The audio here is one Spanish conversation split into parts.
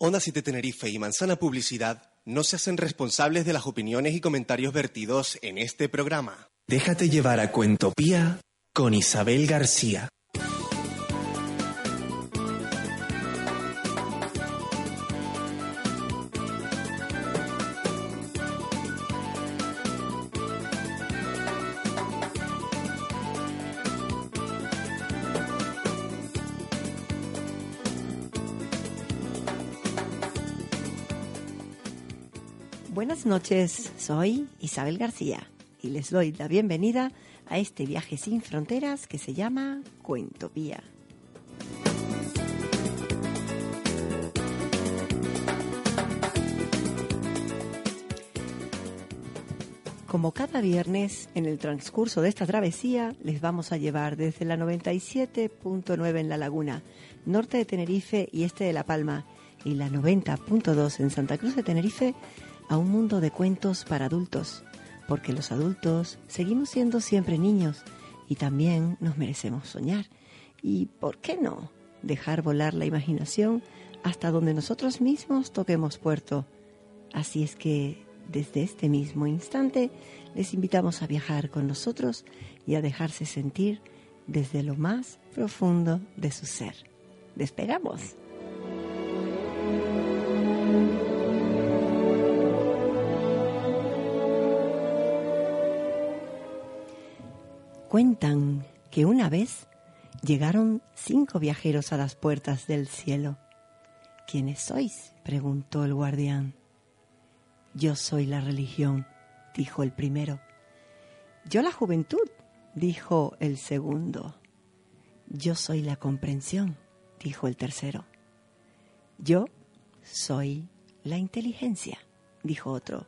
Onda 7 Tenerife y Manzana Publicidad no se hacen responsables de las opiniones y comentarios vertidos en este programa. Déjate llevar a Cuentopía con Isabel García. Buenas noches, soy Isabel García y les doy la bienvenida a este viaje sin fronteras que se llama Cuentopía. Como cada viernes, en el transcurso de esta travesía, les vamos a llevar desde la 97.9 en La Laguna, norte de Tenerife y este de La Palma, y la 90.2 en Santa Cruz de Tenerife, a un mundo de cuentos para adultos, porque los adultos seguimos siendo siempre niños y también nos merecemos soñar. Y, ¿por qué no?, dejar volar la imaginación hasta donde nosotros mismos toquemos puerto. Así es que, desde este mismo instante, les invitamos a viajar con nosotros y a dejarse sentir desde lo más profundo de su ser. ¡Despegamos! Cuentan que una vez llegaron cinco viajeros a las puertas del cielo. ¿Quiénes sois? preguntó el guardián. Yo soy la religión, dijo el primero. Yo la juventud, dijo el segundo. Yo soy la comprensión, dijo el tercero. Yo soy la inteligencia, dijo otro.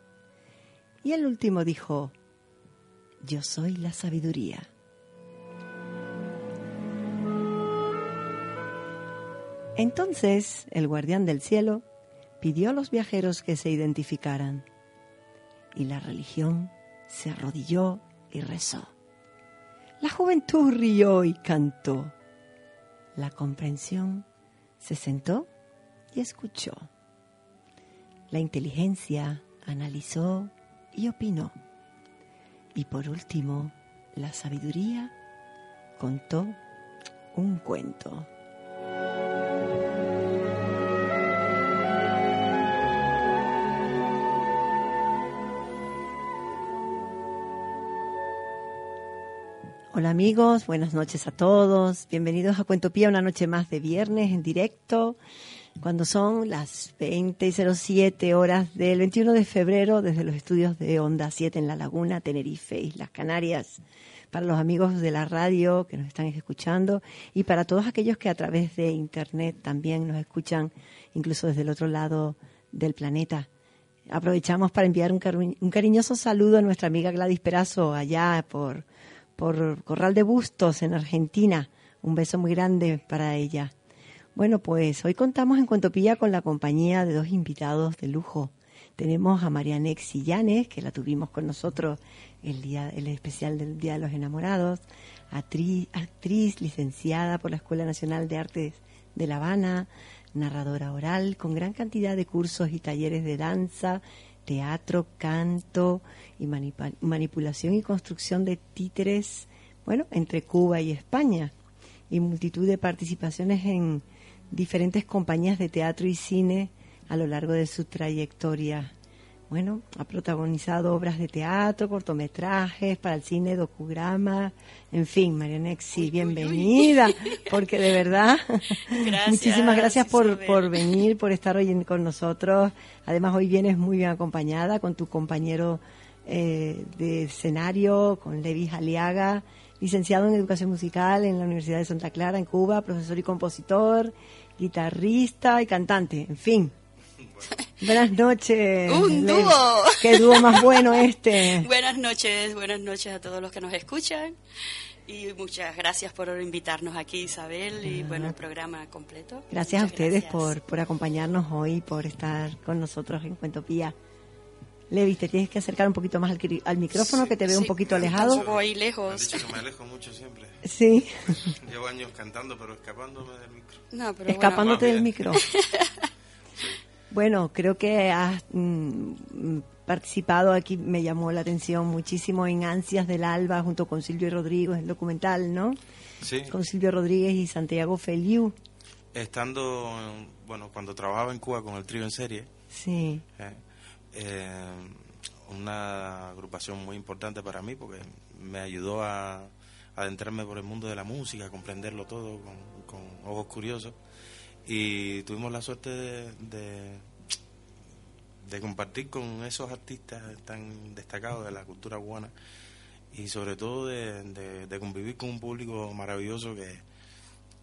Y el último dijo, yo soy la sabiduría. Entonces el guardián del cielo pidió a los viajeros que se identificaran y la religión se arrodilló y rezó. La juventud rió y cantó. La comprensión se sentó y escuchó. La inteligencia analizó y opinó. Y por último, la sabiduría contó un cuento. Hola amigos, buenas noches a todos. Bienvenidos a Cuentopía, una noche más de viernes en directo, cuando son las 20.07 horas del 21 de febrero desde los estudios de Onda 7 en La Laguna, Tenerife, Islas Canarias. Para los amigos de la radio que nos están escuchando y para todos aquellos que a través de Internet también nos escuchan, incluso desde el otro lado del planeta. Aprovechamos para enviar un, un cariñoso saludo a nuestra amiga Gladys Perazo allá por por Corral de Bustos en Argentina. Un beso muy grande para ella. Bueno, pues hoy contamos en Cuentopía con la compañía de dos invitados de lujo. Tenemos a Marianne Xillanes, que la tuvimos con nosotros el día el especial del Día de los Enamorados, actriz licenciada por la Escuela Nacional de Artes de La Habana, narradora oral con gran cantidad de cursos y talleres de danza, teatro, canto y manipulación y construcción de títeres, bueno, entre Cuba y España, y multitud de participaciones en diferentes compañías de teatro y cine a lo largo de su trayectoria. Bueno, ha protagonizado obras de teatro, cortometrajes para el cine, docudramas, en fin, Marianexi, bienvenida, porque de verdad, muchísimas gracias por, por venir, por estar hoy con nosotros. Además, hoy vienes muy bien acompañada con tu compañero eh, de escenario, con Levi Aliaga, licenciado en Educación Musical en la Universidad de Santa Clara, en Cuba, profesor y compositor, guitarrista y cantante, en fin Buenas noches. Un dúo. Qué dúo más bueno este. buenas noches, buenas noches a todos los que nos escuchan. Y muchas gracias por invitarnos aquí, Isabel, y bueno, el programa completo. Gracias a ustedes Por, por acompañarnos hoy, por estar con nosotros en Cuentopía. Levi, te tienes que acercar un poquito más al, micrófono, que te veo un poquito alejado. Un poco ahí lejos. Me, que me alejo mucho siempre. Sí. Llevo años cantando, pero escapándome del micro. No, pero Escapándote del micro. bueno, creo que has mm, participado aquí, me llamó la atención muchísimo en Ansias del Alba junto con Silvio Rodríguez, el documental, ¿no? Sí. Con Silvio Rodríguez y Santiago Feliu. Estando, bueno, cuando trabajaba en Cuba con el trío en serie, Sí. eh, eh, una agrupación muy importante para mí porque me ayudó a adentrarme por el mundo de la música, a comprenderlo todo con, con ojos curiosos y tuvimos la suerte de, de, de compartir con esos artistas tan destacados de la cultura cubana y sobre todo de, de- de convivir con un público maravilloso que,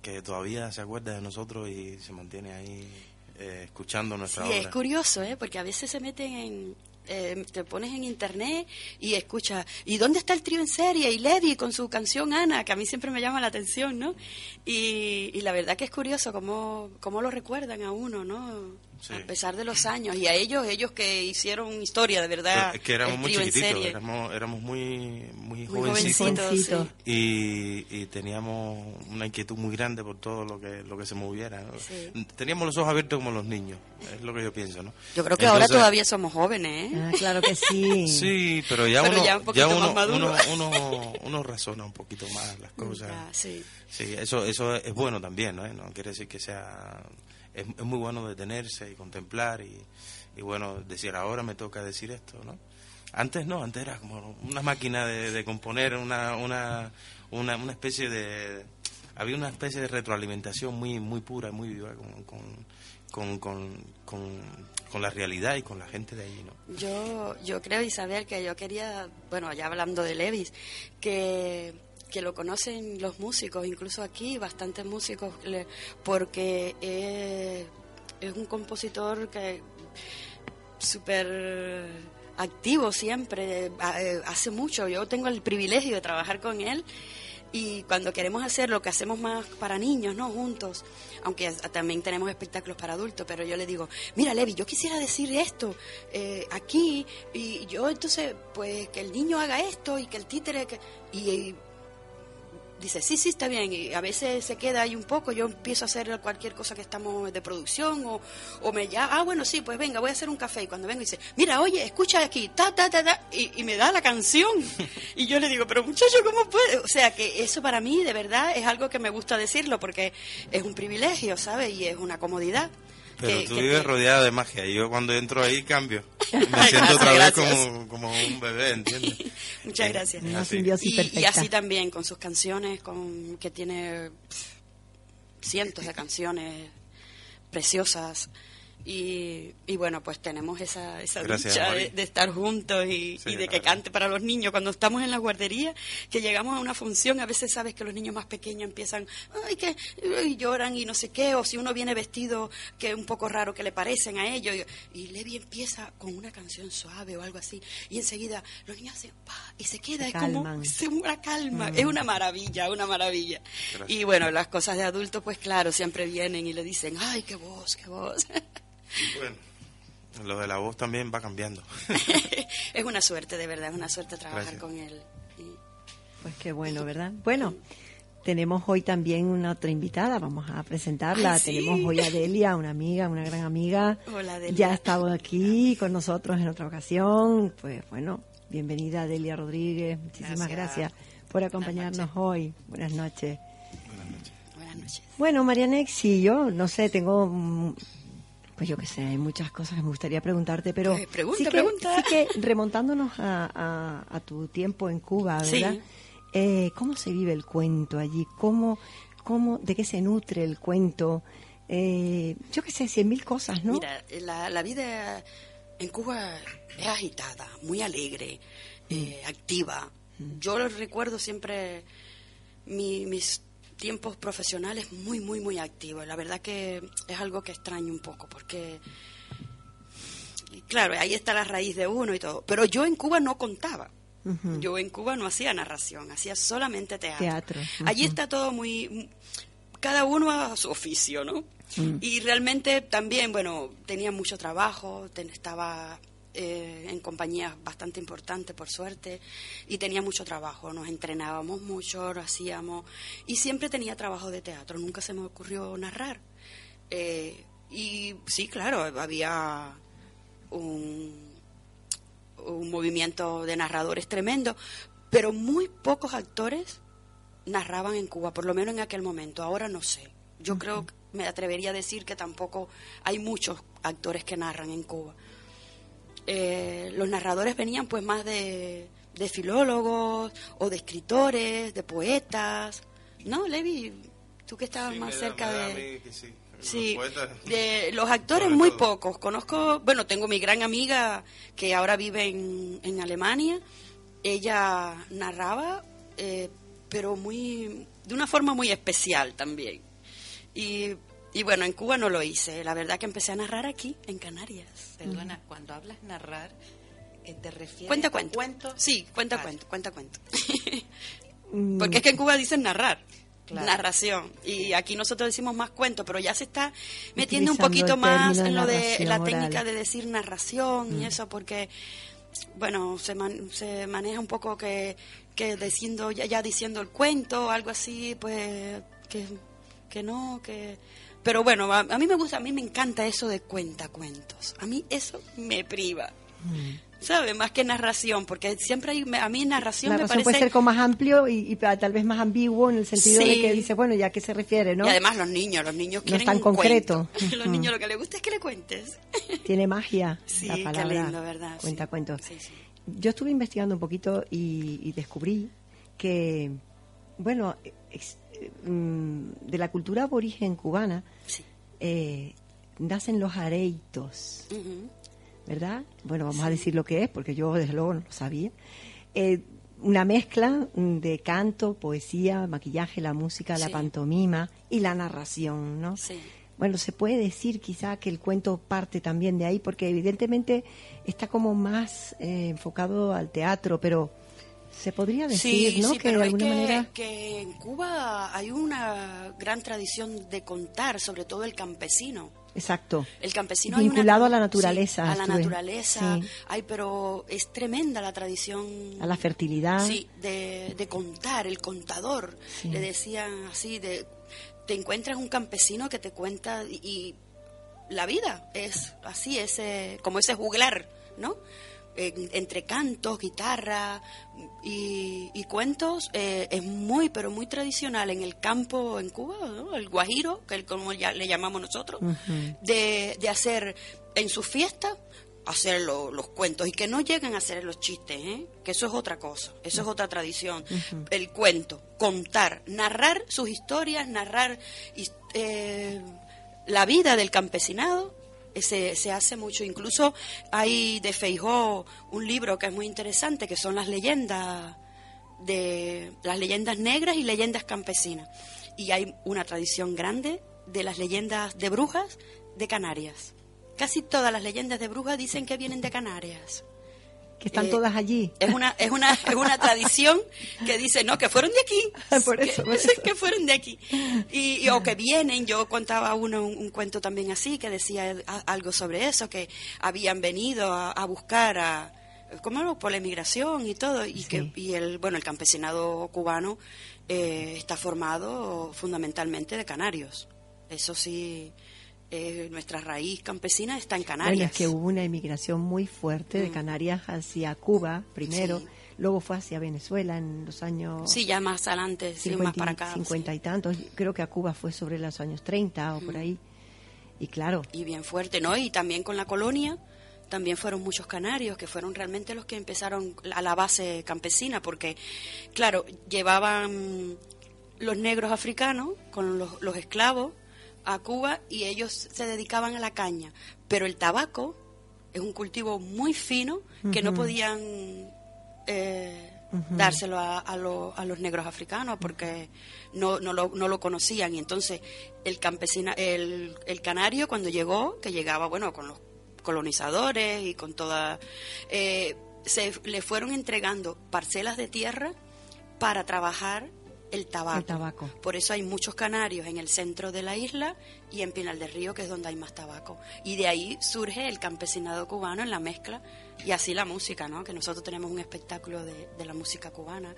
que todavía se acuerda de nosotros y se mantiene ahí eh, escuchando nuestra Sí, obra. es curioso, ¿eh? porque a veces se meten en... eh, te pones en internet y escuchas, ¿y dónde está el trío en serie? Y Levi con su canción Ana, que a mí siempre me llama la atención, ¿no? Y, y la verdad que es curioso cómo, cómo lo recuerdan a uno, ¿no? Sí. A pesar de los años. Y a ellos, ellos que hicieron historia, de verdad. Pero es que éramos muy chiquititos, éramos, éramos muy, muy, Muy jovencitos jovencitos, Jovencito. sí. y, y teníamos una inquietud muy grande por todo lo que lo que se moviera. ¿no? Sí. Teníamos los ojos abiertos como los niños, es lo que yo pienso, ¿no? Yo creo que ahora todavía somos jóvenes, ¿eh? Ah, claro que sí. Sí, pero ya Pero uno, ya un uno, uno, uno, uno razona un poquito más las cosas. Sí. Sí, eso, eso es bueno también, ¿no? No quiere decir que sea... Es, es muy bueno detenerse y contemplar y, y, bueno, decir, ahora me toca decir esto, ¿no? Antes no, antes era como una máquina de, de componer, una, una, una, una especie de... Había una especie de retroalimentación muy muy pura, muy viva con, con, con, con, con, la realidad y con la gente de allí, ¿no? Yo, yo creo, Isabel, que yo quería, bueno, ya hablando de Levis, que, que lo conocen los músicos, incluso aquí, bastantes músicos, porque es, es un compositor que súper activo siempre, eh, hace mucho. Yo tengo el privilegio de trabajar con él y cuando queremos hacer lo que hacemos más para niños, ¿no? Juntos, aunque también tenemos espectáculos para adultos, pero yo le digo, mira Levi, yo quisiera decir esto eh, aquí y yo entonces, pues que el niño haga esto y que el títere, y dice, sí, sí, está bien, y a veces se queda ahí un poco, yo empiezo a hacer cualquier cosa que estamos de producción, o, o me llama, ah, bueno, sí, pues venga, voy a hacer un café, y cuando vengo dice, mira, oye, escucha aquí, ta, ta, ta, ta, y, y me da la canción, y yo le digo, pero muchacho, ¿cómo puede? O sea, que eso para mí, de verdad, es algo que me gusta decirlo, porque es un privilegio, ¿sabes? Y es una comodidad. Pero que- tú que vives te- rodeada de magia y yo cuando entro ahí cambio. Me siento otra vez como, como un bebé, ¿entiendes? Muchas Eh, gracias. Así. simbiosis y, perfecta. y así también con sus canciones, con que tiene cientos de canciones preciosas. Y, y bueno, pues tenemos esa, esa Gracias, dicha Mari. de, de estar juntos y, Sí, y de que cante para los niños. Cuando estamos en la guardería, que llegamos a una función, a veces sabes que los niños más pequeños empiezan, ay, que y lloran y no sé qué, o si uno viene vestido que es un poco raro que le parecen a ellos, y, y Levi empieza con una canción suave o algo así, y enseguida los niños hacen, pa, y se queda, Se es como calman. se una calma, Mm. es una maravilla, una maravilla. Gracias. Y bueno, las cosas de adultos, pues claro, siempre vienen y le dicen, ay, qué voz, qué voz. Bueno, lo de la voz también va cambiando. es una suerte, de verdad, es una suerte trabajar Gracias. con él. Y- Pues qué bueno, ¿verdad? Bueno, tenemos hoy también una otra invitada, vamos a presentarla. Ay, sí. Tenemos hoy a Delia, una amiga, una gran amiga. Hola, Delia. Ya ha estado aquí con nosotros en otra ocasión. Pues bueno, bienvenida Delia Rodríguez. Muchísimas Gracias. gracias, por acompañarnos hoy. Buenas noches. Buenas noches. Buenas noches. Bueno, Marianex, yo no sé, tengo, mm, pues yo qué sé, hay muchas cosas que me gustaría preguntarte, pero Pues pregunta, sí, que, pregunta. sí que remontándonos a, a- a tu tiempo en Cuba, Sí. ¿verdad? Eh, ¿Cómo se vive el cuento allí? ¿Cómo, cómo, ¿De qué se nutre el cuento? Eh, yo qué sé, cien mil cosas, ¿no? Mira, la, la vida en Cuba es agitada, muy alegre, eh, activa. Yo lo recuerdo siempre mi- mis tiempos profesionales muy, muy, muy activos. La verdad que es algo que extraño un poco porque, claro, ahí está la raíz de uno y todo. Pero yo en Cuba no contaba. Yo en Cuba no hacía narración, hacía solamente teatro. Teatro, Allí está todo muy... Cada uno a su oficio, ¿no? Mm. Y realmente también, bueno, tenía mucho trabajo, ten- estaba eh, en compañías bastante importantes, por suerte, y tenía mucho trabajo. Nos entrenábamos mucho, lo hacíamos, y siempre tenía trabajo de teatro. Nunca se me ocurrió narrar. Eh, Y sí, claro, había un, un movimiento de narradores tremendo, pero muy pocos actores narraban en Cuba, por lo menos en aquel momento. Ahora no sé. Yo creo que me atrevería a decir que tampoco hay muchos actores que narran en Cuba. Eh, los narradores venían pues más de, de filólogos o de escritores, de poetas. ¿No, Levi? Tú que estabas Sí, más me da- cerca me da de... a mí que sí. De los actores muy pocos. Conozco, bueno, tengo mi gran amiga que ahora vive en, en Alemania. Ella narraba, eh, pero muy de una forma muy especial también. Y, y bueno, en Cuba no lo hice. La verdad que empecé a narrar aquí, en Canarias. Perdona, cuando hablas narrar, eh, ¿te refieres Cuenta a cuento. cuentos? Sí, cuenta Vale. cuento, cuenta cuento. Mm, Porque es que en Cuba dicen narrar. Claro. Narración. Y aquí nosotros decimos más cuento, pero ya se está metiendo un poquito más en lo de la oral. técnica de decir narración y eso, porque, bueno, se, man- se maneja un poco que, que diciendo, ya, ya diciendo el cuento, algo así, pues, que, que no, que... Pero bueno, a, a mí me gusta, a mí me encanta eso de cuentacuentos. A mí eso me priva. ¿Sabe? Más que narración, porque siempre hay, a mí narración me parece... puede ser como más amplio y, y tal vez más ambiguo en el sentido de Sí. que dice, bueno, ¿ya a qué se refiere, no? Y además los niños, los niños No quieren es tan un concreto. cuento. Los Ujú. niños lo que les gusta es que le cuentes. Tiene magia Sí, la qué palabra. lindo, ¿verdad? Cuenta Sí. cuentos. Yo estuve investigando un poquito y, y descubrí que, bueno, mm, de la cultura aborigen cubana Sí. eh, nacen los areitos. ¿verdad? Bueno, vamos a decir lo que es, porque yo desde luego no lo sabía. Eh, una mezcla mm, de canto, poesía, maquillaje, la música, la pantomima y la narración, ¿no? Sí. Bueno, se puede decir quizá que el cuento parte también de ahí, porque evidentemente está como más eh, enfocado al teatro, pero se podría decir, Sí, ¿no? sí, que pero de es que, manera que en Cuba hay una gran tradición de contar, sobre todo el campesino. Exacto. El campesino una- Vinculado a la sí, naturaleza, a la estuve- naturaleza. sí. Ay, pero es tremenda la tradición. A la fertilidad. Sí, de, de contar, el contador. Sí. Le decían así, de, te encuentras un campesino que te cuenta y, y la vida es así, ese, como ese juglar, ¿no? En- entre cantos, guitarra y, y cuentos, eh, es muy, pero muy tradicional en el campo en Cuba, ¿no? El guajiro, que es como ya le llamamos nosotros, de, de hacer en sus fiestas hacer lo- los cuentos y que no lleguen a hacer los chistes, ¿eh? que eso es otra cosa, eso es otra tradición. El cuento, contar, narrar sus historias, narrar eh, la vida del campesinado. Se, se hace mucho, incluso hay de Feijó un libro que es muy interesante, que son las leyendas de las leyendas negras y leyendas campesinas. Y hay una tradición grande de las leyendas de brujas de Canarias. Casi todas las leyendas de brujas dicen que vienen de Canarias. Que están Eh, todas allí. Es una, es una, es una tradición que dice, no, que fueron de aquí. Por eso, que, por eso. que fueron de aquí. Y, y- o que vienen, yo contaba uno, un, un cuento también así, que decía a- algo sobre eso, que habían venido a, a buscar a, ¿cómo no? por la emigración y todo, y Sí. que, y el, bueno, el campesinado cubano eh, está formado fundamentalmente de canarios. Eso sí, eh, nuestra raíz campesina está en Canarias. Bueno, es que hubo una emigración muy fuerte de Mm. Canarias hacia Cuba primero, Sí. luego fue hacia Venezuela en los años Sí, ya más adelante, sí, 50, más para acá. 50 y tantos. Creo que a Cuba fue sobre los años 30 o por ahí. Y claro, y bien fuerte, ¿no? Y también con la colonia, también fueron muchos canarios que fueron realmente los que empezaron a la base campesina, porque, claro, llevaban los negros africanos con los, los esclavos a Cuba y ellos se dedicaban a la caña, pero el tabaco es un cultivo muy fino que no podían eh, dárselo a, a lo- a los negros africanos porque no, no, lo, no lo conocían. Y entonces el campesina el, el canario cuando llegó que llegaba bueno con los colonizadores y con toda eh, se le fueron entregando parcelas de tierra para trabajar el tabaco. el tabaco. Por eso hay muchos canarios en el centro de la isla y en Pinal del Río, que es donde hay más tabaco. Y de ahí surge el campesinado cubano en la mezcla y así la música, ¿no? Que nosotros tenemos un espectáculo de, de la música cubana.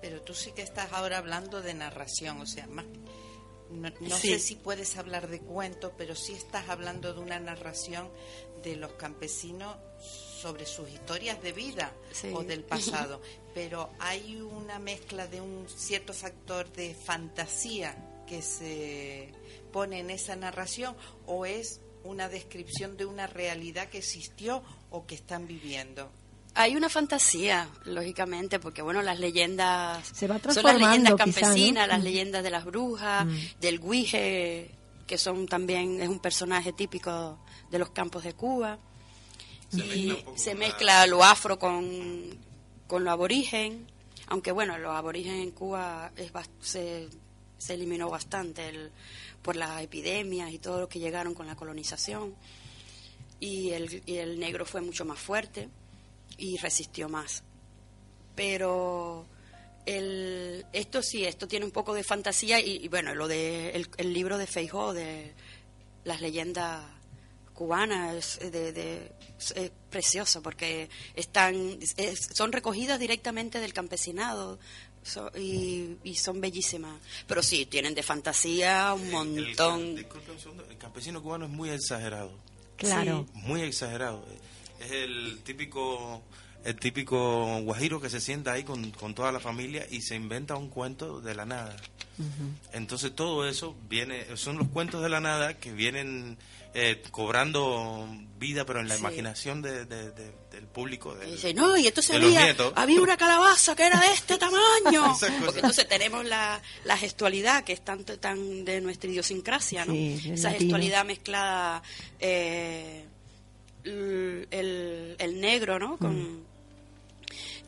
Pero tú sí que estás ahora hablando de narración, o sea, más no, sé si puedes hablar de cuentos, pero sí estás hablando de una narración de los campesinos sobre sus historias de vida o del pasado, pero hay una mezcla de un cierto factor de fantasía que se pone en esa narración o es una descripción de una realidad que existió o que están viviendo. Hay una fantasía, lógicamente, porque bueno, las leyendas Se va son las leyendas campesinas, las leyendas de las brujas, mm. del guije, que son también es un personaje típico de los campos de Cuba. Y se mezcla lo afro con, con lo aborigen, aunque bueno, lo aborigen en Cuba es, se, se eliminó bastante el, por las epidemias y todo lo que llegaron con la colonización. Y el, y el negro fue mucho más fuerte y resistió más. Pero el, esto sí, esto tiene un poco de fantasía y, bueno, lo de el, libro de Feijó, de las leyendas cubanas, es, de, precioso porque están, son recogidas directamente del campesinado, y, son bellísimas. Pero sí, tienen de fantasía un montón. El, campesino cubano es muy exagerado. Claro. muy exagerado. Es el típico el típico guajiro que se sienta ahí con, con toda la familia y se inventa un cuento de la nada. Entonces todo eso viene, son los cuentos de la nada que vienen eh, cobrando vida, pero en la imaginación de, del público. dice, no, y entonces había, había una calabaza que era de este tamaño. Porque entonces tenemos la, la gestualidad que es tanto tan de nuestra idiosincrasia, ¿no? Esa gestualidad mezclada, eh, el, el, negro, ¿no? Con, mm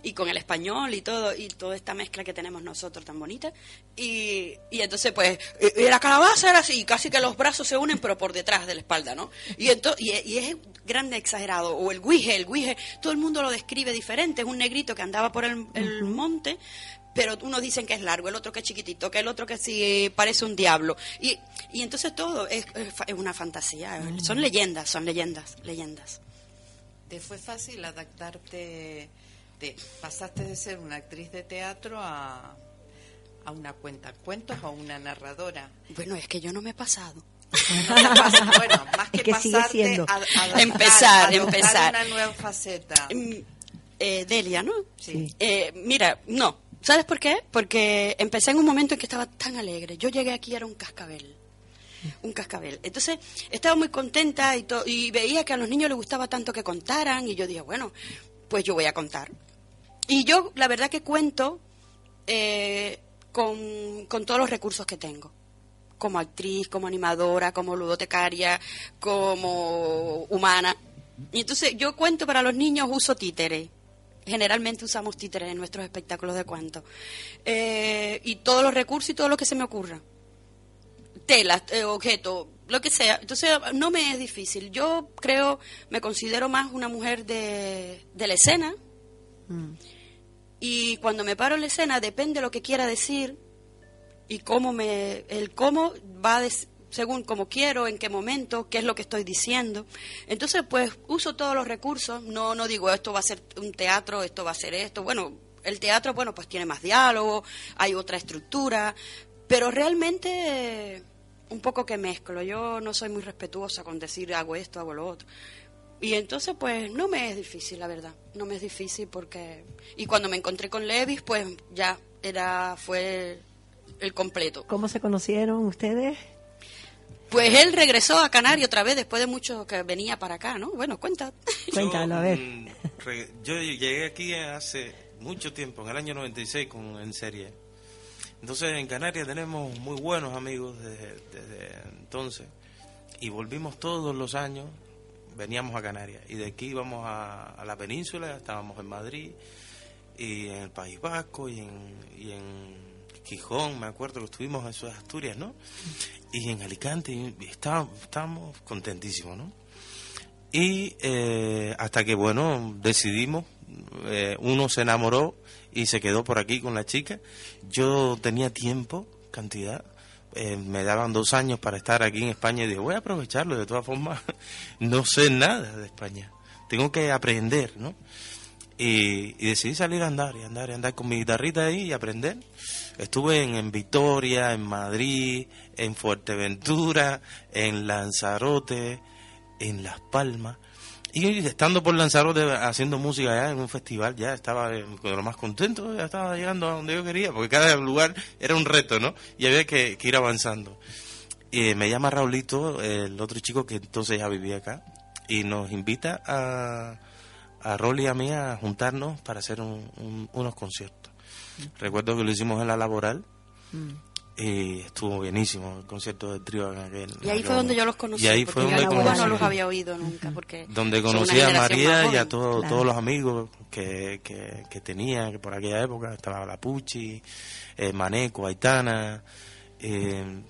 y con el español y todo, y toda esta mezcla que tenemos nosotros tan bonita. Y, y entonces, pues, y, la calabaza era así, casi que los brazos se unen, pero por detrás de la espalda, ¿no? Y, entonces, y, es grande exagerado. O el guije, el guije, todo el mundo lo describe diferente, es un negrito que andaba por el, monte, pero unos dicen que es largo, el otro que es chiquitito, que el otro que sí parece un diablo. Y, y entonces todo es, es una fantasía, son leyendas, son leyendas, leyendas. ¿Te fue fácil adaptarte? Pasaste de ser una actriz de teatro a, a una cuenta cuentos o a una narradora. Bueno, es que yo no me he pasado. bueno, más que, pasarte, a, empezar, empezar. una nueva faceta. Mm, eh, Delia, ¿no? Sí. Eh, mira, no. ¿Sabes por qué? Porque empecé en un momento en que estaba tan alegre. Yo llegué aquí era un cascabel un cascabel. Entonces estaba muy contenta y, y veía que a los niños les gustaba tanto que contaran y yo dije, bueno, pues yo voy a contar. Y yo, la verdad que cuento eh, con, todos los recursos que tengo como actriz, como animadora, como ludotecaria, como humana. Y entonces yo cuento para los niños, uso títeres. Generalmente usamos títeres en nuestros espectáculos de cuento. Eh, y todos los recursos y todo lo que se me ocurra. Telas, eh, objetos, lo que sea. Entonces no me es difícil. Yo creo, me considero más una mujer de, de la escena. Mm. Y cuando me paro en la escena, depende de lo que quiera decir y cómo me, el cómo va según cómo quiero, en qué momento, qué es lo que estoy diciendo. Entonces, pues uso todos los recursos, no, no digo esto va a ser un teatro, esto va a ser esto. Bueno, el teatro, bueno, pues tiene más diálogo, hay otra estructura, pero realmente un poco que mezclo. Yo no soy muy respetuosa con decir hago esto, hago lo otro. Y entonces, pues, no me es difícil, la verdad. No me es difícil porque... Y cuando me encontré con Levis, pues, ya era, fue el, completo. ¿Cómo se conocieron ustedes? Pues él regresó a Canarias otra vez después de mucho que venía para acá, ¿no? Bueno, cuenta. Cuéntalo, a ver. Mm, yo llegué aquí hace mucho tiempo, en el año 96, con, en serie. Entonces, en Canarias tenemos muy buenos amigos desde, desde entonces. Y volvimos todos los años veníamos a Canarias y de aquí íbamos a, la península, estábamos en Madrid y en el País Vasco y en, y en Gijón, me acuerdo que estuvimos en de Asturias, ¿no? Y en Alicante y estábamos, estábamos contentísimos, ¿no? Y eh, hasta que, bueno, decidimos, eh, uno se enamoró y se quedó por aquí con la chica. Yo tenía tiempo, cantidad, eh, me daban dos años para estar aquí en España y dije, voy a aprovecharlo, de todas formas no sé nada de España, tengo que aprender, ¿no? Y, decidí salir a andar y andar y andar con mi guitarrita ahí y aprender. Estuve en, en Vitoria, en Madrid, en Fuerteventura, en Lanzarote, en Las Palmas. Y estando por Lanzarote haciendo música ya en un festival, ya estaba de lo más contento, ya estaba llegando a donde yo quería, porque cada lugar era un reto, ¿no? Y había que, ir avanzando. Y me llama Raulito, el otro chico que entonces ya vivía acá, y nos invita a, a Rolly y a mí a juntarnos para hacer unos conciertos. Recuerdo que lo hicimos en la laboral. Mm y estuvo bienísimo el concierto del trío en aquel. Y ahí fue donde yo los conocí. Y ahí fue donde no los había oído nunca. Porque donde conocí a María y a todos los amigos que, que, tenía, que por aquella época estaba La Pucci, eh, Maneco, Aitana. Eh,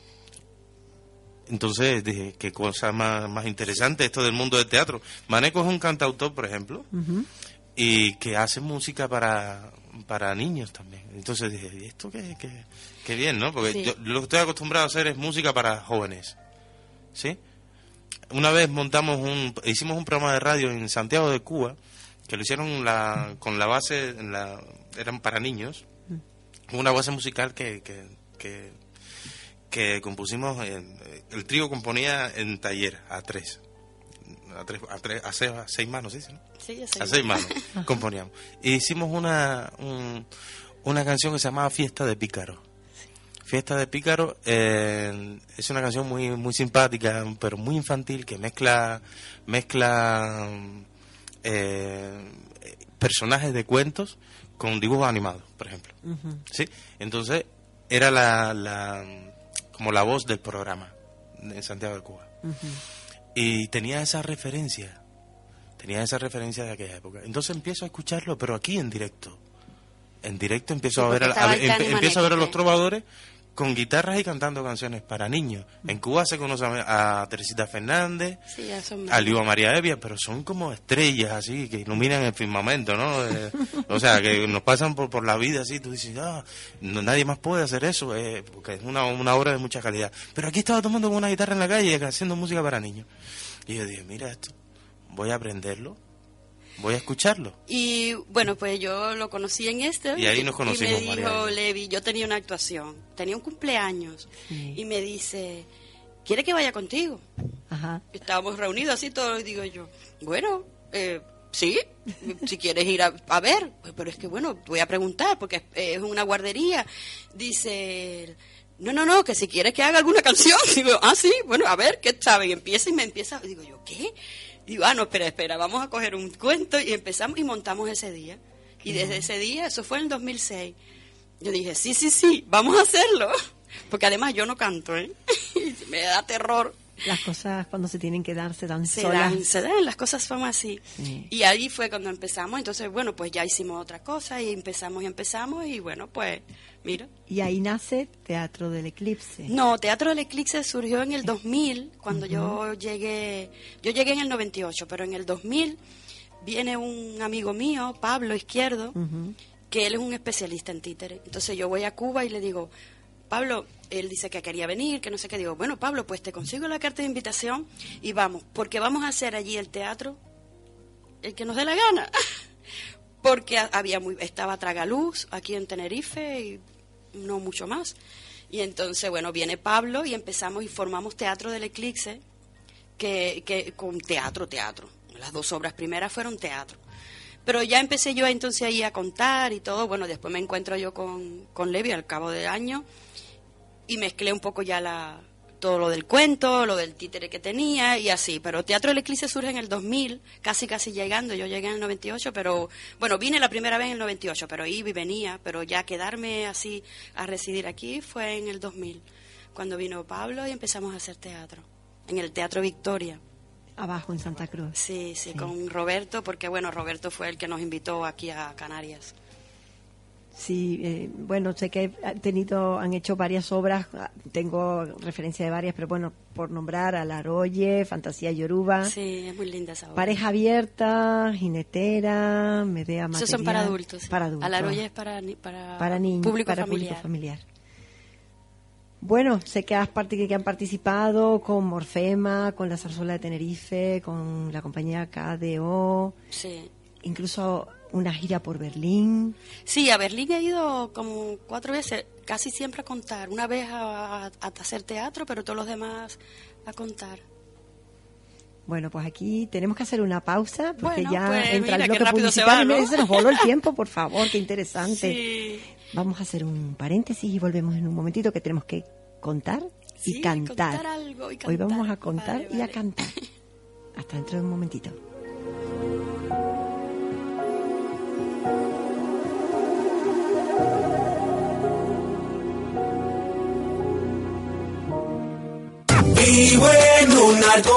entonces dije, qué cosa más, más interesante esto del mundo del teatro. Maneco es un cantautor, por ejemplo, y que hace música para, para niños también. Entonces dije, ¿y esto qué, qué, qué bien, no? Porque yo, lo que estoy acostumbrado a hacer es música para jóvenes. ¿Sí? Una vez montamos un, hicimos un programa de radio en Santiago de Cuba, que lo hicieron la, con la base, en la, eran para niños, mm. una base musical que, que, que, compusimos, el trío componía en taller, a tres a, tres, a, tres, a, seis, a seis manos, ¿sí? Sí, a seis, manos componíamos. Y hicimos una, una canción que se llamaba Fiesta de Pícaro. Fiesta de Pícaro eh, es una canción muy muy simpática, pero muy infantil, que mezcla mezcla eh, personajes de cuentos con dibujos animados, por ejemplo. ¿Sí? Entonces, era la, la, como la voz del programa en Santiago de Cuba. Y tenía esa referencia, tenía esa referencia de aquella época. Entonces empiezo a escucharlo, pero aquí en directo. En directo empiezo a ver a, empiezo a ver a los trovadores con guitarras y cantando canciones para niños. En Cuba se conoce a, Teresita Fernández, a Liva María Evia, pero son como estrellas así que iluminan el firmamento, ¿no? Eh, o sea, que nos pasan por, por la vida así, tú dices, ah, nadie más puede hacer eso, eh, porque es una, una obra de mucha calidad. Pero aquí estaba tomando una guitarra en la calle haciendo música para niños. Y yo dije, mira esto, voy a aprenderlo voy a escucharlo. Y bueno, pues yo lo conocí en este. Y ahí nos conocimos. Y me dijo Levi, yo tenía una actuación, tenía un cumpleaños. Y me dice, ¿quiere que vaya contigo? Ajá. Estábamos reunidos así todos, y digo yo, bueno, eh, sí, si quieres ir a, ver. Pero es que bueno, voy a preguntar porque es, una guardería. Dice no, no, no, que si quieres que haga alguna canción. Digo, ah, sí, bueno, a ver, ¿qué sabe? Y empieza y me empieza. Digo yo, ¿qué? Digo, ah, no, espera, espera, vamos a coger un cuento y empezamos y montamos ese día. Y desde ese día, eso fue en el 2006, yo dije, sí, sí, sí, vamos a hacerlo. Porque además yo no canto, ¿eh? me da terror. Las cosas cuando se tienen que dar se dan se Dan, se dan, las cosas son así. Y ahí fue cuando empezamos, entonces, bueno, pues ya hicimos otra cosa y empezamos y empezamos y bueno, pues Mira. Y ahí nace Teatro del Eclipse. No, Teatro del Eclipse surgió en el 2000, cuando yo llegué, yo llegué en el 98, pero en el 2000 viene un amigo mío, Pablo Izquierdo, que él es un especialista en títere. Entonces yo voy a Cuba y le digo, Pablo, él dice que quería venir, que no sé qué. Digo, bueno, Pablo, pues te consigo la carta de invitación y vamos, porque vamos a hacer allí el teatro, el que nos dé la gana. porque había muy, estaba Tragaluz aquí en Tenerife y no mucho más. Y entonces, bueno, viene Pablo y empezamos y formamos Teatro del Eclipse, que, que con teatro, teatro. Las dos obras primeras fueron teatro. Pero ya empecé yo entonces ahí a contar y todo. Bueno, después me encuentro yo con, con Levi al cabo del año y mezclé un poco ya la, todo lo del cuento, lo del títere que tenía y así. Pero Teatro del Eclipse surge en el 2000, casi casi llegando. Yo llegué en el 98, pero bueno, vine la primera vez en el 98, pero iba y venía. Pero ya quedarme así a residir aquí fue en el 2000, cuando vino Pablo y empezamos a hacer teatro, en el Teatro Victoria. Abajo en Santa Cruz. Sí, sí, sí, con Roberto, porque bueno, Roberto fue el que nos invitó aquí a Canarias. Sí, eh, bueno, sé que han tenido, han hecho varias obras, ah, tengo referencia de varias, pero bueno, por nombrar a La Aroye, Fantasía Yoruba. Sí, es muy linda esa obra. Pareja abierta, jinetera, Medea material. Esos son para adultos. Para adultos. A La Aroye es para, para, para niños, público para familiar. público familiar. Bueno, sé que, has que han participado con Morfema, con la Zarzuela de Tenerife, con la compañía KDO. Sí incluso una gira por Berlín. Sí, a Berlín he ido como cuatro veces, casi siempre a contar. Una vez a, hacer teatro, pero todos los demás a contar. Bueno, pues aquí tenemos que hacer una pausa porque ya pues entra el bloque publicitario. Se, nos voló el tiempo, por favor, qué interesante. Vamos a hacer un paréntesis y volvemos en un momentito que tenemos que contar y, cantar. Hoy vamos a contar y a cantar. Hasta dentro de un momentito.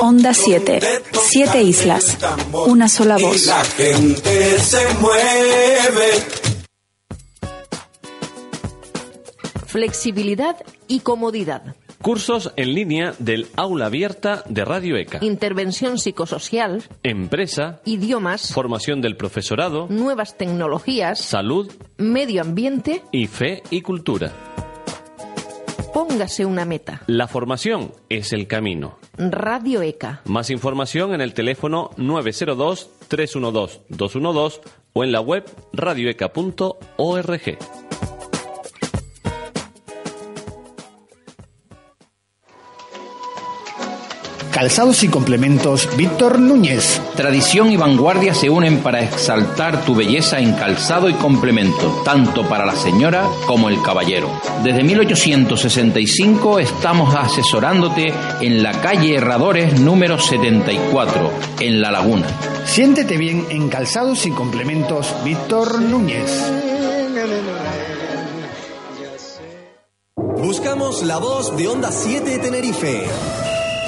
Onda 7. Siete islas. Una sola voz. La gente se mueve. Flexibilidad y comodidad. Cursos en línea del aula abierta de Radio ECA. Intervención psicosocial. Empresa. Idiomas. Formación del profesorado. Nuevas tecnologías. Salud. Medio ambiente. Y fe y cultura. Póngase una meta. La formación es el camino. Radio ECA. Más información en el teléfono 902-312-212 o en la web radioeca.org. Calzados y complementos Víctor Núñez. Tradición y vanguardia se unen para exaltar tu belleza en calzado y complemento, tanto para la señora como el caballero. Desde 1865 estamos asesorándote en la calle Herradores número 74, en La Laguna. Siéntete bien en Calzados y complementos Víctor Núñez. Buscamos la voz de Onda 7 Tenerife.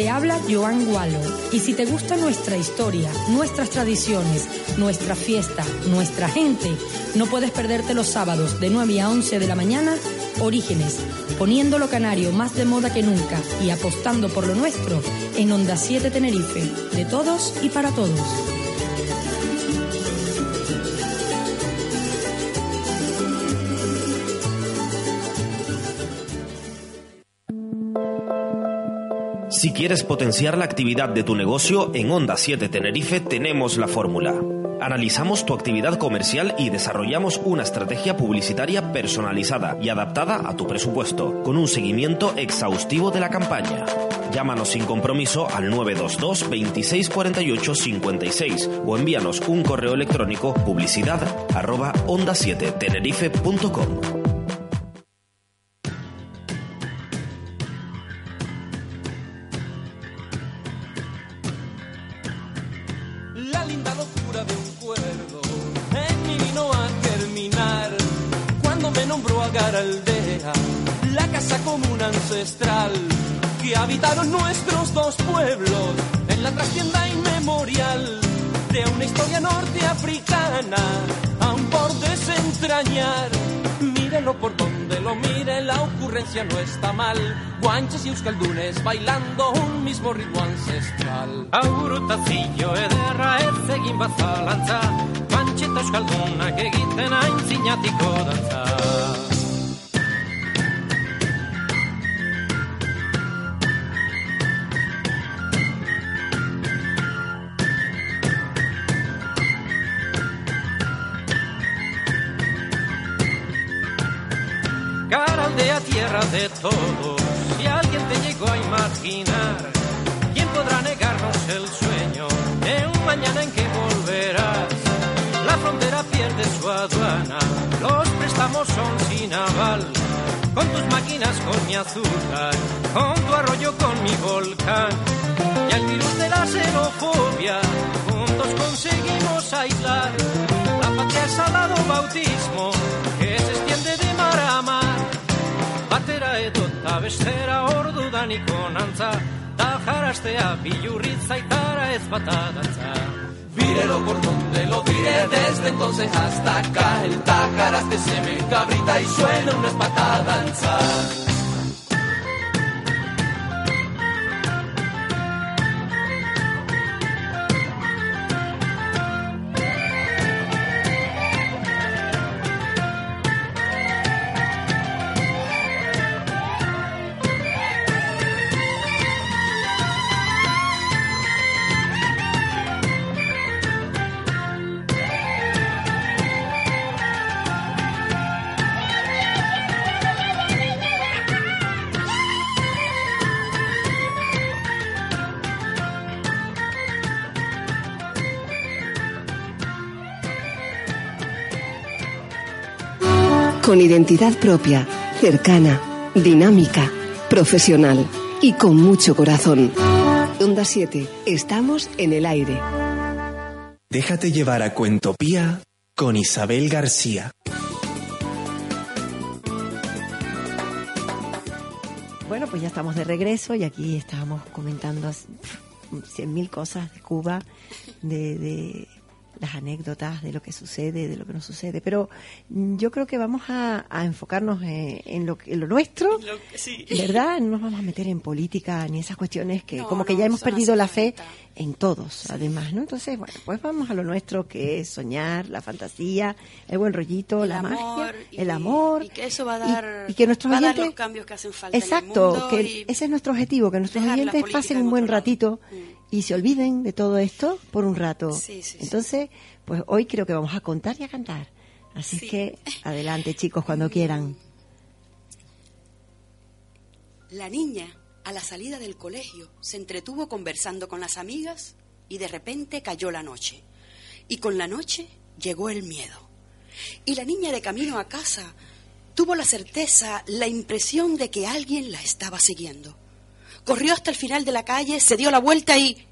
Te habla Joan Gualo. Y si te gusta nuestra historia, nuestras tradiciones, nuestra fiesta, nuestra gente, no puedes perderte los sábados de 9 a 11 de la mañana, Orígenes, poniendo lo canario más de moda que nunca y apostando por lo nuestro en Onda 7 Tenerife, de todos y para todos. Si quieres potenciar la actividad de tu negocio, en Onda 7 Tenerife tenemos la fórmula. Analizamos tu actividad comercial y desarrollamos una estrategia publicitaria personalizada y adaptada a tu presupuesto, con un seguimiento exhaustivo de la campaña. Llámanos sin compromiso al 922 26 56 o envíanos un correo electrónico publicidad arroba onda 7 tenerife.com. que habitaron nuestros dos pueblos en la trastienda inmemorial de una historia norteafricana, aún por desentrañar. Mírelo por donde lo mire, la ocurrencia no está mal. Guanches y euskaldunes bailando un mismo ritmo ancestral. Aurutazio ederra ez egin bazalantza, guanche eta euskaldunak egiten aintzinatiko dantza. De todos. Si alguien te llegó a imaginar, ¿quién podrá negarnos el sueño de un mañana en que volverás? La frontera pierde su aduana, los préstamos son sin aval. Con tus máquinas, con mi azúcar, con tu arroyo, con mi volcán. Y el virus de la xenofobia, juntos conseguimos aislar. La patria es salado bautismo que se extiende de mar a mar. ta bestera ordu daniko nantza, ta jarastea bilurrit zaitara ez bat adantza. Mirelo por donde lo tiré desde entonces hasta acá, el tajaraste se me cabrita y suena una espatadanza. danza. Con identidad propia, cercana, dinámica, profesional y con mucho corazón. Onda 7, estamos en el aire. Déjate llevar a Cuentopía con Isabel García. Bueno, pues ya estamos de regreso y aquí estábamos comentando cien mil cosas de Cuba, de, de las anécdotas de lo que sucede, de lo que no sucede. Pero yo creo que vamos a, enfocarnos en, lo, lo nuestro, ¿verdad? No nos vamos a meter en política ni esas cuestiones que como que ya hemos perdido la fe en todos, además, ¿no? Entonces, bueno, pues vamos a lo nuestro que es soñar, la fantasía, el buen rollito, la magia, el amor. Y que eso va a dar, y, que nuestros oyentes, los cambios que hacen falta Exacto, que ese es nuestro objetivo, que nuestros oyentes pasen un buen ratito. Mm y se olviden de todo esto por un rato. Entonces, pues hoy creo que vamos a contar y a cantar. Así que adelante chicos cuando quieran. La niña, a la salida del colegio, se entretuvo conversando con las amigas y de repente cayó la noche. Y con la noche llegó el miedo. Y la niña de camino a casa tuvo la certeza, la impresión de que alguien la estaba siguiendo. Corrió hasta el final de la calle, se dio la vuelta y...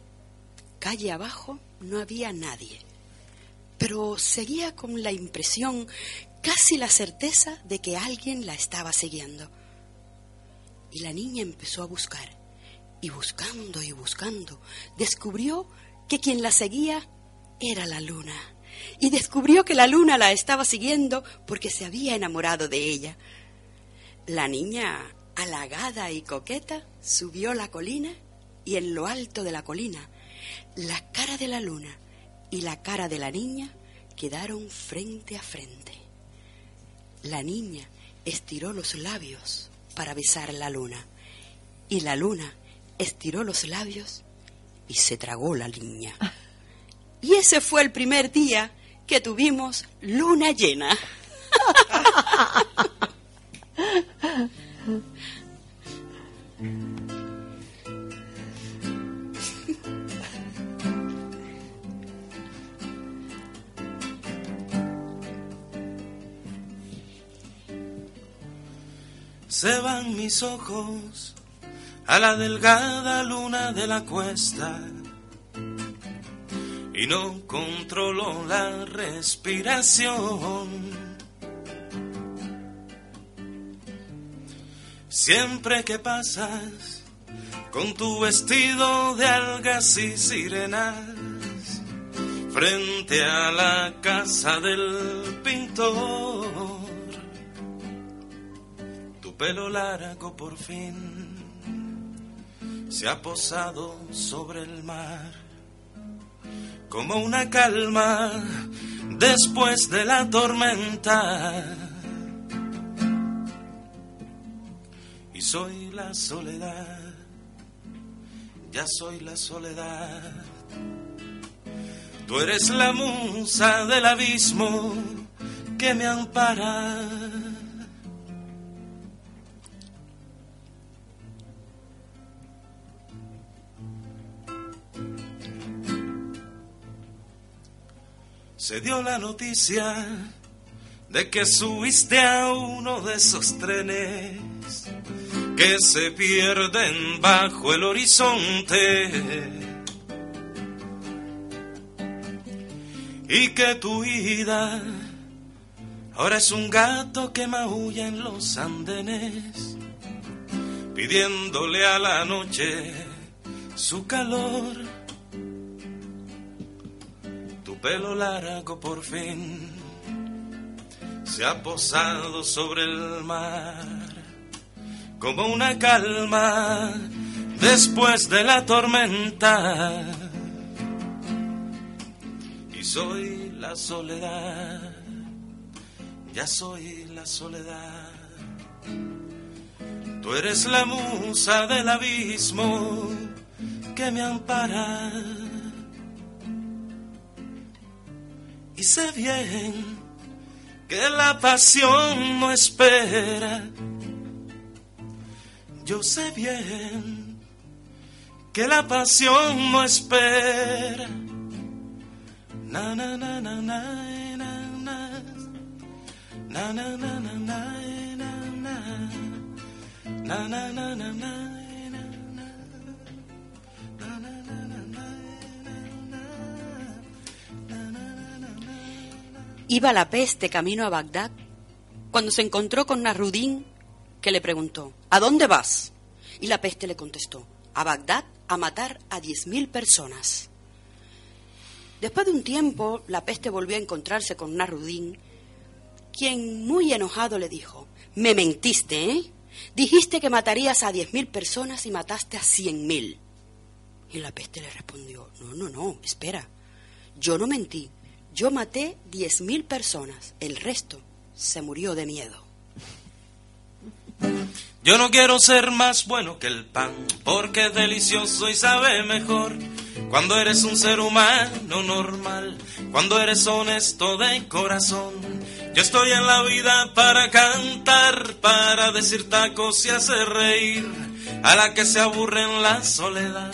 Calle abajo no había nadie, pero seguía con la impresión, casi la certeza de que alguien la estaba siguiendo. Y la niña empezó a buscar, y buscando y buscando, descubrió que quien la seguía era la luna. Y descubrió que la luna la estaba siguiendo porque se había enamorado de ella. La niña halagada y coqueta, subió la colina y en lo alto de la colina, la cara de la luna y la cara de la niña quedaron frente a frente. La niña estiró los labios para besar la luna y la luna estiró los labios y se tragó la niña. Y ese fue el primer día que tuvimos luna llena. Se van mis ojos a la delgada luna de la cuesta y no controlo la respiración. Siempre que pasas con tu vestido de algas y sirenas frente a la casa del pintor, pelo largo por fin se ha posado sobre el mar como una calma después de la tormenta y soy la soledad, ya soy la soledad. Tú eres la musa del abismo que me ampara. Se dio la noticia de que subiste a uno de esos trenes que se pierden bajo el horizonte. Y que tu ida ahora es un gato que maulla en los andenes pidiéndole a la noche su calor, pelo largo por fin se ha posado sobre el mar como una calma después de la tormenta. Y soy la soledad, ya soy la soledad. Tú eres la musa del abismo que me ampara. Y sé bien que la pasión no espera. Yo sé bien que la pasión no espera. Na na na na na na na na na na na na na na na na na Iba la peste camino a Bagdad cuando se encontró con Narudín que le preguntó, ¿A dónde vas? Y la peste le contestó, a Bagdad a matar a diez mil personas. Después de un tiempo, la peste volvió a encontrarse con Narudín, quien muy enojado le dijo, me mentiste, ¿eh? Dijiste que matarías a diez mil personas y mataste a cien mil. Y la peste le respondió, no, no, no, espera, yo no mentí, yo maté diez mil personas, el resto se murió de miedo. Yo no quiero ser más bueno que el pan, porque es delicioso y sabe mejor. Cuando eres un ser humano normal, cuando eres honesto de corazón. Yo estoy en la vida para cantar, para decir tacos y hacer reír a la que se aburre en la soledad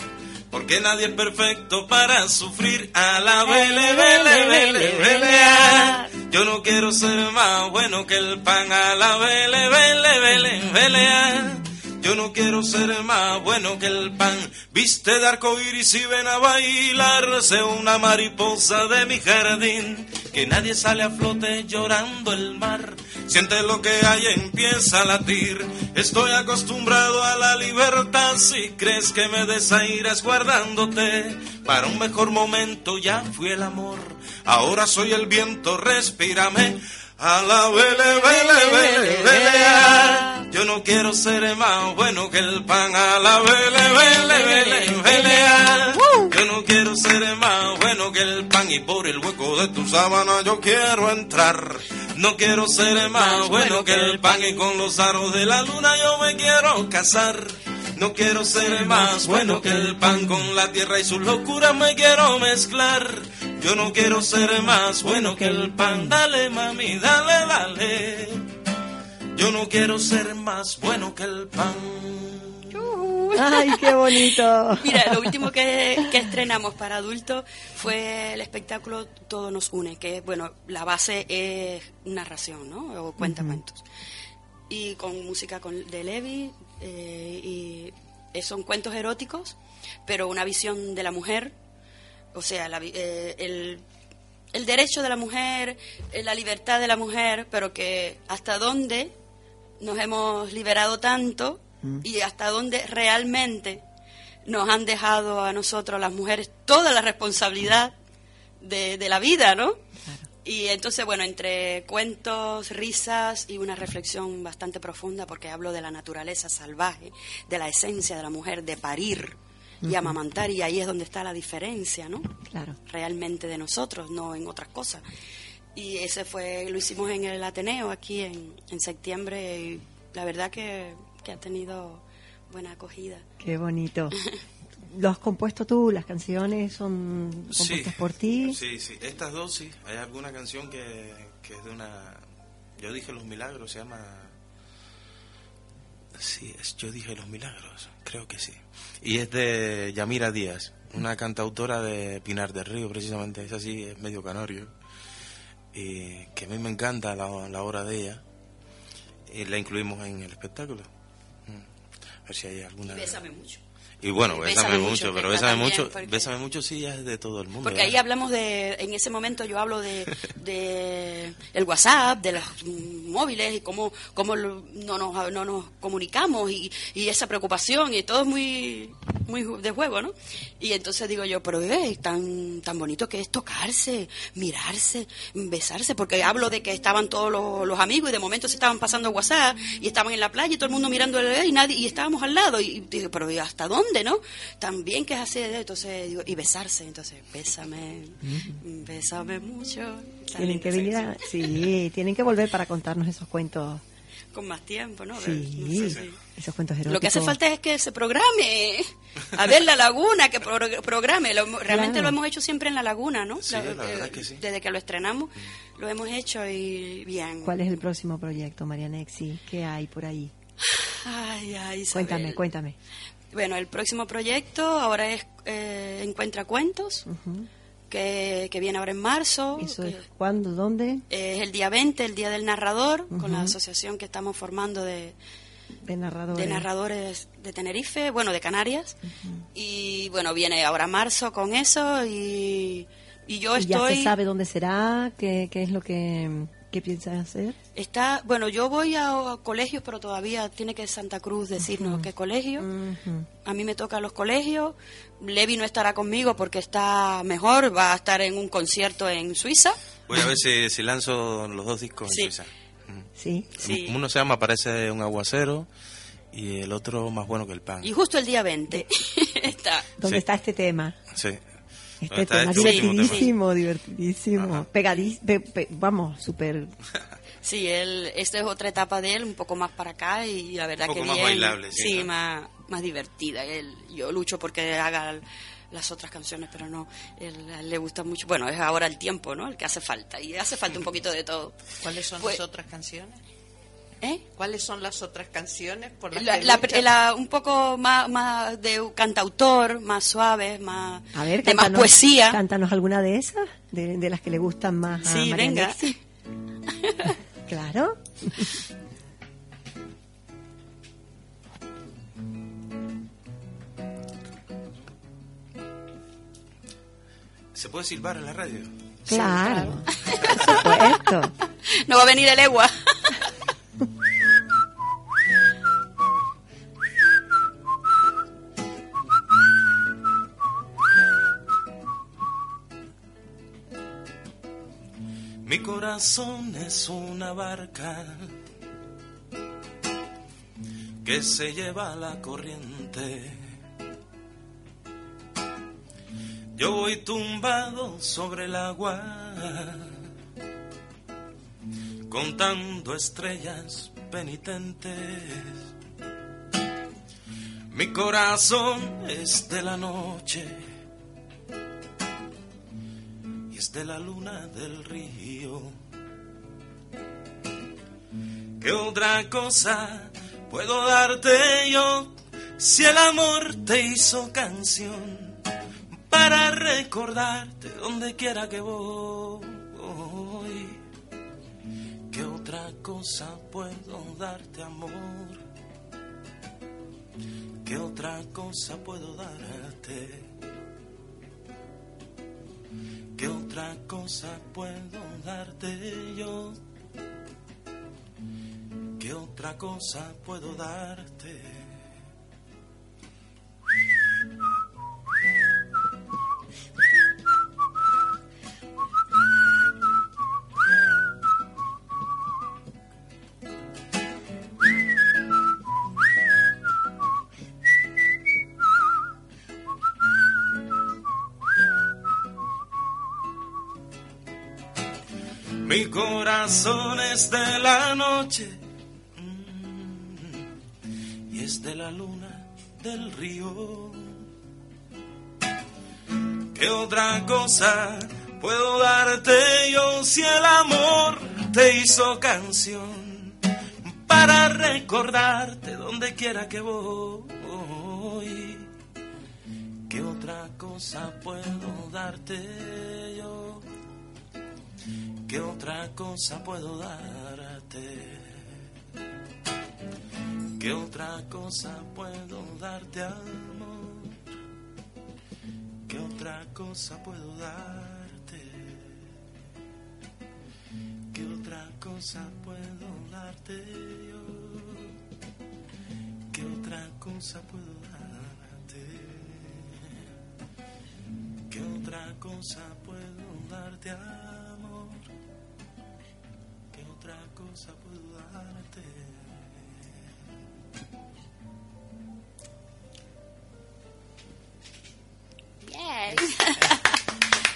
porque nadie es perfecto para sufrir a la vele, vele, vele, vele. Yo no quiero ser más bueno que el pan a la vele, vele, vele, vele. Yo no quiero ser más bueno que el pan. Viste de arco iris y ven a bailar. Sé una mariposa de mi jardín. Que nadie sale a flote llorando el mar. Siente lo que hay, empieza a latir. Estoy acostumbrado a la libertad. Si crees que me desairas guardándote, para un mejor momento ya fui el amor. Ahora soy el viento, respírame. A la vele, vele, vele, vele. Yo no quiero ser más bueno que el pan. A la vele, vele, vele, vele. Yo no quiero ser más bueno que el pan. Y por el hueco de tu sábana yo quiero entrar. No quiero ser más bueno que el pan. Y con los aros de la luna yo me quiero casar. No quiero ser más bueno que el pan con la tierra y sus locuras me quiero mezclar. Yo no quiero ser más bueno que el pan. Dale, mami, dale, dale. Yo no quiero ser más bueno que el pan. ¡Ay, qué bonito! Mira, lo último que, que, estrenamos para adultos fue el espectáculo Todo nos une, que, bueno, la base es narración, ¿no? O cuentamentos. Y con música con, de Levi, eh, y son cuentos eróticos, pero una visión de la mujer, o sea, la, eh, el, el, derecho de la mujer, eh, la libertad de la mujer, pero que hasta dónde nos hemos liberado tanto y hasta dónde realmente nos han dejado a nosotros, las mujeres, toda la responsabilidad de, de la vida, ¿no? Y entonces, bueno, entre cuentos, risas y una reflexión bastante profunda, porque hablo de la naturaleza salvaje, de la esencia de la mujer, de parir y amamantar, y ahí es donde está la diferencia, ¿no? Claro. Realmente de nosotros, no en otras cosas. Y ese fue, lo hicimos en el Ateneo aquí en, en septiembre, y la verdad que, que ha tenido buena acogida. Qué bonito. ¿Lo has compuesto tú? ¿Las canciones son compuestas por ti? Sí, sí. Estas dos sí. Hay alguna canción que, que es de una... Yo dije Los Milagros, se llama... Sí, es Yo dije Los Milagros, creo que sí. Y es de Yamira Díaz, una cantautora de Pinar del Río, precisamente. Es así, es medio canario. Y que a mí me encanta la, la obra de ella. Y la incluimos en el espectáculo. A ver si hay alguna... Y bésame mucho. Y bueno, bésame, mucho, pero bésame mucho, bésame mucho sí ya es de todo el mundo. Porque ahí hablamos de, en ese momento yo hablo de, de el WhatsApp, de los móviles y cómo, cómo no, nos, no nos comunicamos y, y esa preocupación y todo es muy muy de juego, ¿no? Y entonces digo yo, pero es tan, tan bonito que es tocarse, mirarse, besarse, porque hablo de que estaban todos los, amigos y de momento se estaban pasando WhatsApp y estaban en la playa y todo el mundo mirando y nadie, y estábamos al lado. Y, digo, pero ¿hasta dónde, no? También que es así, entonces digo, y besarse, entonces, bésame, bésame mucho. Tienen que venir sí, tienen que volver para contarnos esos cuentos con más tiempo, ¿no? Sí, esos cuentos eróticos. Lo que hace falta es que se programe. A ver, la laguna, que programe. realmente lo hemos hecho siempre en la laguna, ¿no? Sí, la, verdad que sí. Desde que lo estrenamos, lo hemos hecho y bien. ¿Cuál es el próximo proyecto, María Nexi? ¿Qué hay por ahí? Ay, ay, Cuéntame, cuéntame. Bueno, el próximo proyecto ahora es eh, Encuentra Cuentos que, viene ahora en marzo. ¿Eso es cuándo? ¿Dónde? es el día 20, el Día del Narrador, con la asociación que estamos formando de, de narradores. de narradores de Tenerife, bueno, de Canarias. Y bueno, viene ahora marzo con eso y, y yo estoy... ¿Ya se sabe dónde será? ¿Qué, qué es lo que...? ¿Qué piensas hacer? Está, bueno, yo voy a, colegios, pero todavía tiene que Santa Cruz decirnos qué colegio. A mí me toca los colegios. Levi no estará conmigo porque está mejor, va a estar en un concierto en Suiza. Voy a ver si, lanzo los dos discos en Suiza. Sí. sí. Uno se llama Parece un aguacero y el otro más bueno que el pan. Y justo el día 20 está. ¿Dónde está este tema? Sí. Este tema divertidísimo, divertidísimo. Pegadísimo, vamos, súper... Sí, él, esta es otra etapa de él, un poco más para acá y la verdad que más bien. Bailable, sí, más, más divertida. Él, yo lucho porque haga las otras canciones, pero no, él, le gusta mucho. Bueno, es ahora el tiempo, ¿no? El que hace falta y hace falta un poquito de todo. ¿Cuáles son pues las otras canciones? ¿Eh? ¿Cuáles son las otras canciones por la, un poco más, más de cantautor, más suave, más a ver, de más poesía. Cántanos alguna de esas, de, las que le gustan más sí, a venga. claro. ¿Se puede silbar en la radio? Claro, por supuesto. No va a venir el egua. Mi corazón es una barca que se lleva la corriente. Yo voy tumbado sobre el agua, contando estrellas penitentes. Mi corazón es de la noche de la luna del río. ¿Qué otra cosa puedo darte yo si el amor te hizo canción para recordarte donde quiera que voy? Cosa puedo darte amor? ¿Qué otra cosa puedo darte? ¿Qué otra cosa puedo darte yo? ¿Qué otra cosa puedo darte? Mi corazón es de la noche mm, y es de la luna del río. ¿Qué otra cosa puedo darte yo si el amor te hizo canción para recordarte donde quiera que voy? ¿Qué otra cosa puedo darte? ¿Qué otra cosa puedo darte? ¿Qué otra cosa puedo darte, amor? ¿Qué otra cosa puedo darte? ¿Qué otra cosa puedo darte yo? ¿Qué otra cosa puedo darte? ¿Qué otra cosa puedo darte, amor? Cosa puedo darte? Bien.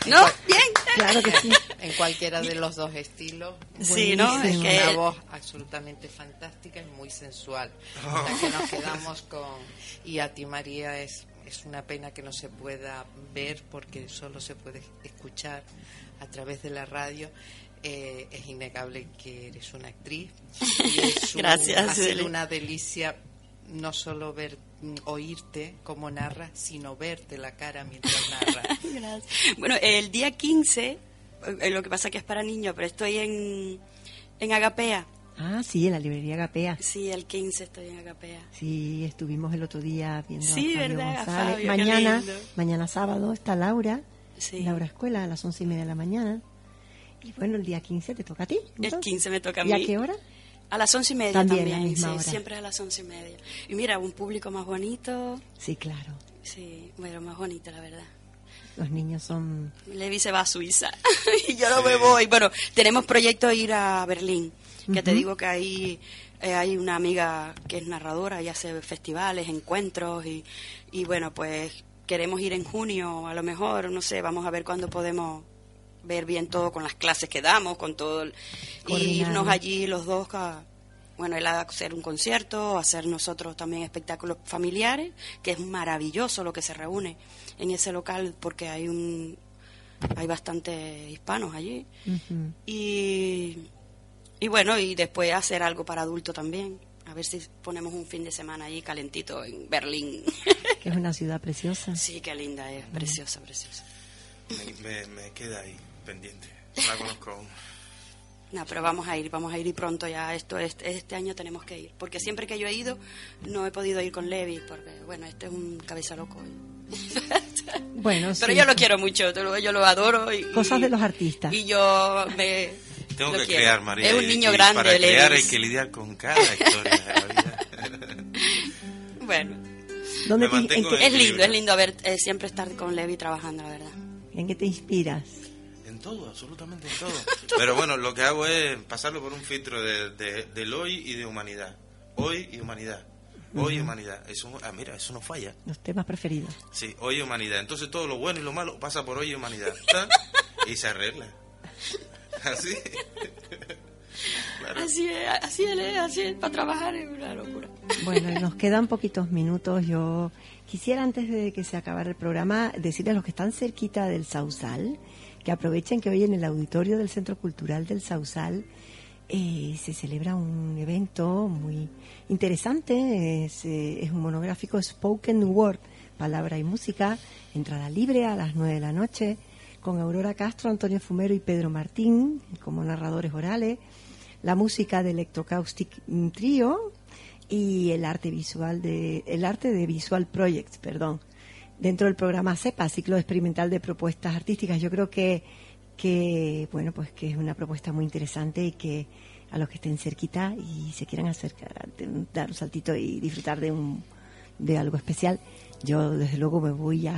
¿No? Bien. Claro que sí. En cualquiera de los dos estilos. Sí, ¿no? Es que una voz absolutamente fantástica y muy sensual. La que nos quedamos con. Y a ti, María, es, es una pena que no se pueda ver porque solo se puede escuchar a través de la radio. Eh, es innegable que eres una actriz. Y es un- Gracias, Ha sido una delicia no solo ver mm, oírte como narras, sino verte la cara mientras narras. Gracias. Bueno, el día 15, eh, lo que pasa que es para niños, pero estoy en, en Agapea. Ah, sí, en la librería Gapea. Sí, el 15 estoy en Agapea. Sí, estuvimos el otro día viendo Sí, a Fabio ¿verdad? A. Fabio, mañana, lindo. mañana sábado está Laura, Sí. Laura Escuela a las once y media de la mañana. Y bueno, el día 15 te toca a ti. El entonces. 15 me toca a ¿Y mí. a qué hora? A las once y media También, también. a misma sí, hora. siempre a las once y media. Y mira, un público más bonito. Sí, claro. Sí, bueno, más bonito, la verdad. Los niños son... Levi se va a Suiza y yo no me voy. Bueno, tenemos proyecto ir a Berlín, que te digo que ahí eh, hay una amiga que es narradora y hace festivales, encuentros y, y bueno, pues queremos ir en junio, a lo mejor, no sé, vamos a ver cuándo podemos ver bien todo con las clases que damos, con todo, el- y irnos allí los dos a, bueno, él a hacer un concierto, hacer nosotros también espectáculos familiares, que es maravilloso lo que se reúne en ese local porque hay un hay bastantes hispanos allí. Y y bueno y después hacer algo para adulto también a ver si ponemos un fin de semana allí calentito en Berlín. Que es una ciudad preciosa. sí qué linda es preciosa preciosa. Me, me, me queda ahí, pendiente. No la conozco aún. no pero vamos a ir vamos a ir y pronto ya esto este, este año tenemos que ir porque siempre que yo he ido no he podido ir con Levi porque bueno este es un cabeza loco Bueno, pero sí. yo lo quiero mucho yo lo- adoro y, Cosas de los artistas. y yo me Tengo que quiero. crear, María. es un niño y grande Para Levi. crear hay que lidiar con cada historia de la vida. Bueno, ¿Dónde te- en en es lindo, es lindo ver eh, siempre estar con Levi trabajando, la verdad. ¿En qué te inspiras? En todo, absolutamente en todo. Pero bueno, lo que hago es pasarlo por un filtro de, de- del hoy y de humanidad. Hoy y humanidad. Hoy y humanidad. Eso, ah, mira, eso no falla. Los temas preferidos. Sí, hoy y humanidad. Entonces todo lo bueno y lo malo pasa por hoy y humanidad. Y se arregla. Así. Claro. Así es, así es, así es, para trabajar es una locura. Bueno, nos quedan poquitos minutos. Yo quisiera, antes de que se acabara el programa, decirles a los que están cerquita del Sausal que aprovechen que hoy en el auditorio del Centro Cultural del Sausal eh, se celebra un evento muy interesante. Es, eh, un monográfico Spoken Word, palabra y música, entrada libre a las 9 de la noche, con Aurora Castro, Antonio Fumero y Pedro Martín como narradores orales la música de Electrocaustic Trio y el arte visual de el arte de Visual Projects, perdón, dentro del programa CEPA, ciclo experimental de propuestas artísticas. Yo creo que que bueno, pues que es una propuesta muy interesante y que a los que estén cerquita y se quieran acercar, dar un saltito y disfrutar de un de algo especial, yo desde luego me voy a,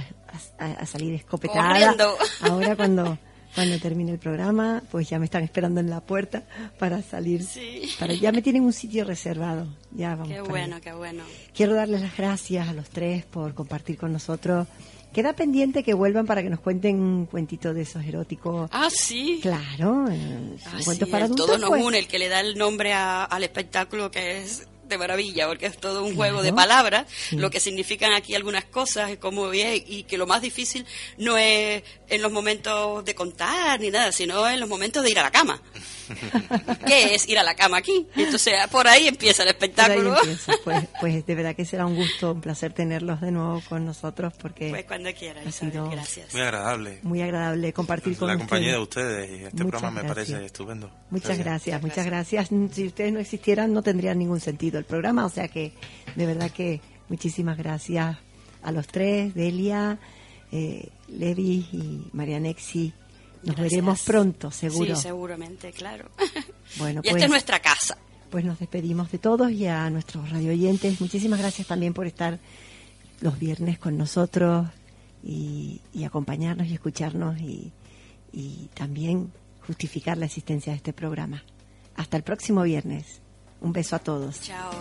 a- a salir escopetada. Corriendo. Ahora cuando cuando termine el programa, pues ya me están esperando en la puerta para salir. Sí. Para, ya me tienen un sitio reservado. Ya vamos. Qué bueno, allá. qué bueno. Quiero darles las gracias a los tres por compartir con nosotros. Queda pendiente que vuelvan para que nos cuenten un cuentito de esos eróticos. Ah, sí. Claro, eh, Ah, cuentos sí, para el adultos. todo nos pues. une, el que le da el nombre a- al espectáculo que es de maravilla, porque es todo un juego de palabras, lo que significan aquí algunas cosas, como es, y que lo más difícil no es en los momentos de contar ni nada, sino en los momentos de ir a la cama. ¿Qué es ir a la cama aquí? Entonces, por ahí empieza el espectáculo. empieza. Pues, pues de verdad que será un gusto, un placer tenerlos de nuevo con nosotros porque Pues cuando quieras, ha sido gracias. Muy agradable. muy agradable compartir con La compañía de ustedes. y este Muchas programa me gracias. parece estupendo. Muchas gracias, muchas gracias. Si ustedes no existieran, no tendría ningún sentido el programa. O sea que, de verdad que muchísimas gracias a los tres, Delia, eh, Levi y Marianexi. Nos Gracias. veremos pronto, seguro. Sí, seguramente, claro. Bueno, y esta pues- es nuestra casa. Pues nos despedimos de todos y a nuestros radio oyentes. Muchísimas gracias también por estar los viernes con nosotros y, acompañarnos y escucharnos y, y también justificar la existencia de este programa. Hasta el próximo viernes. Un beso a todos. Chao.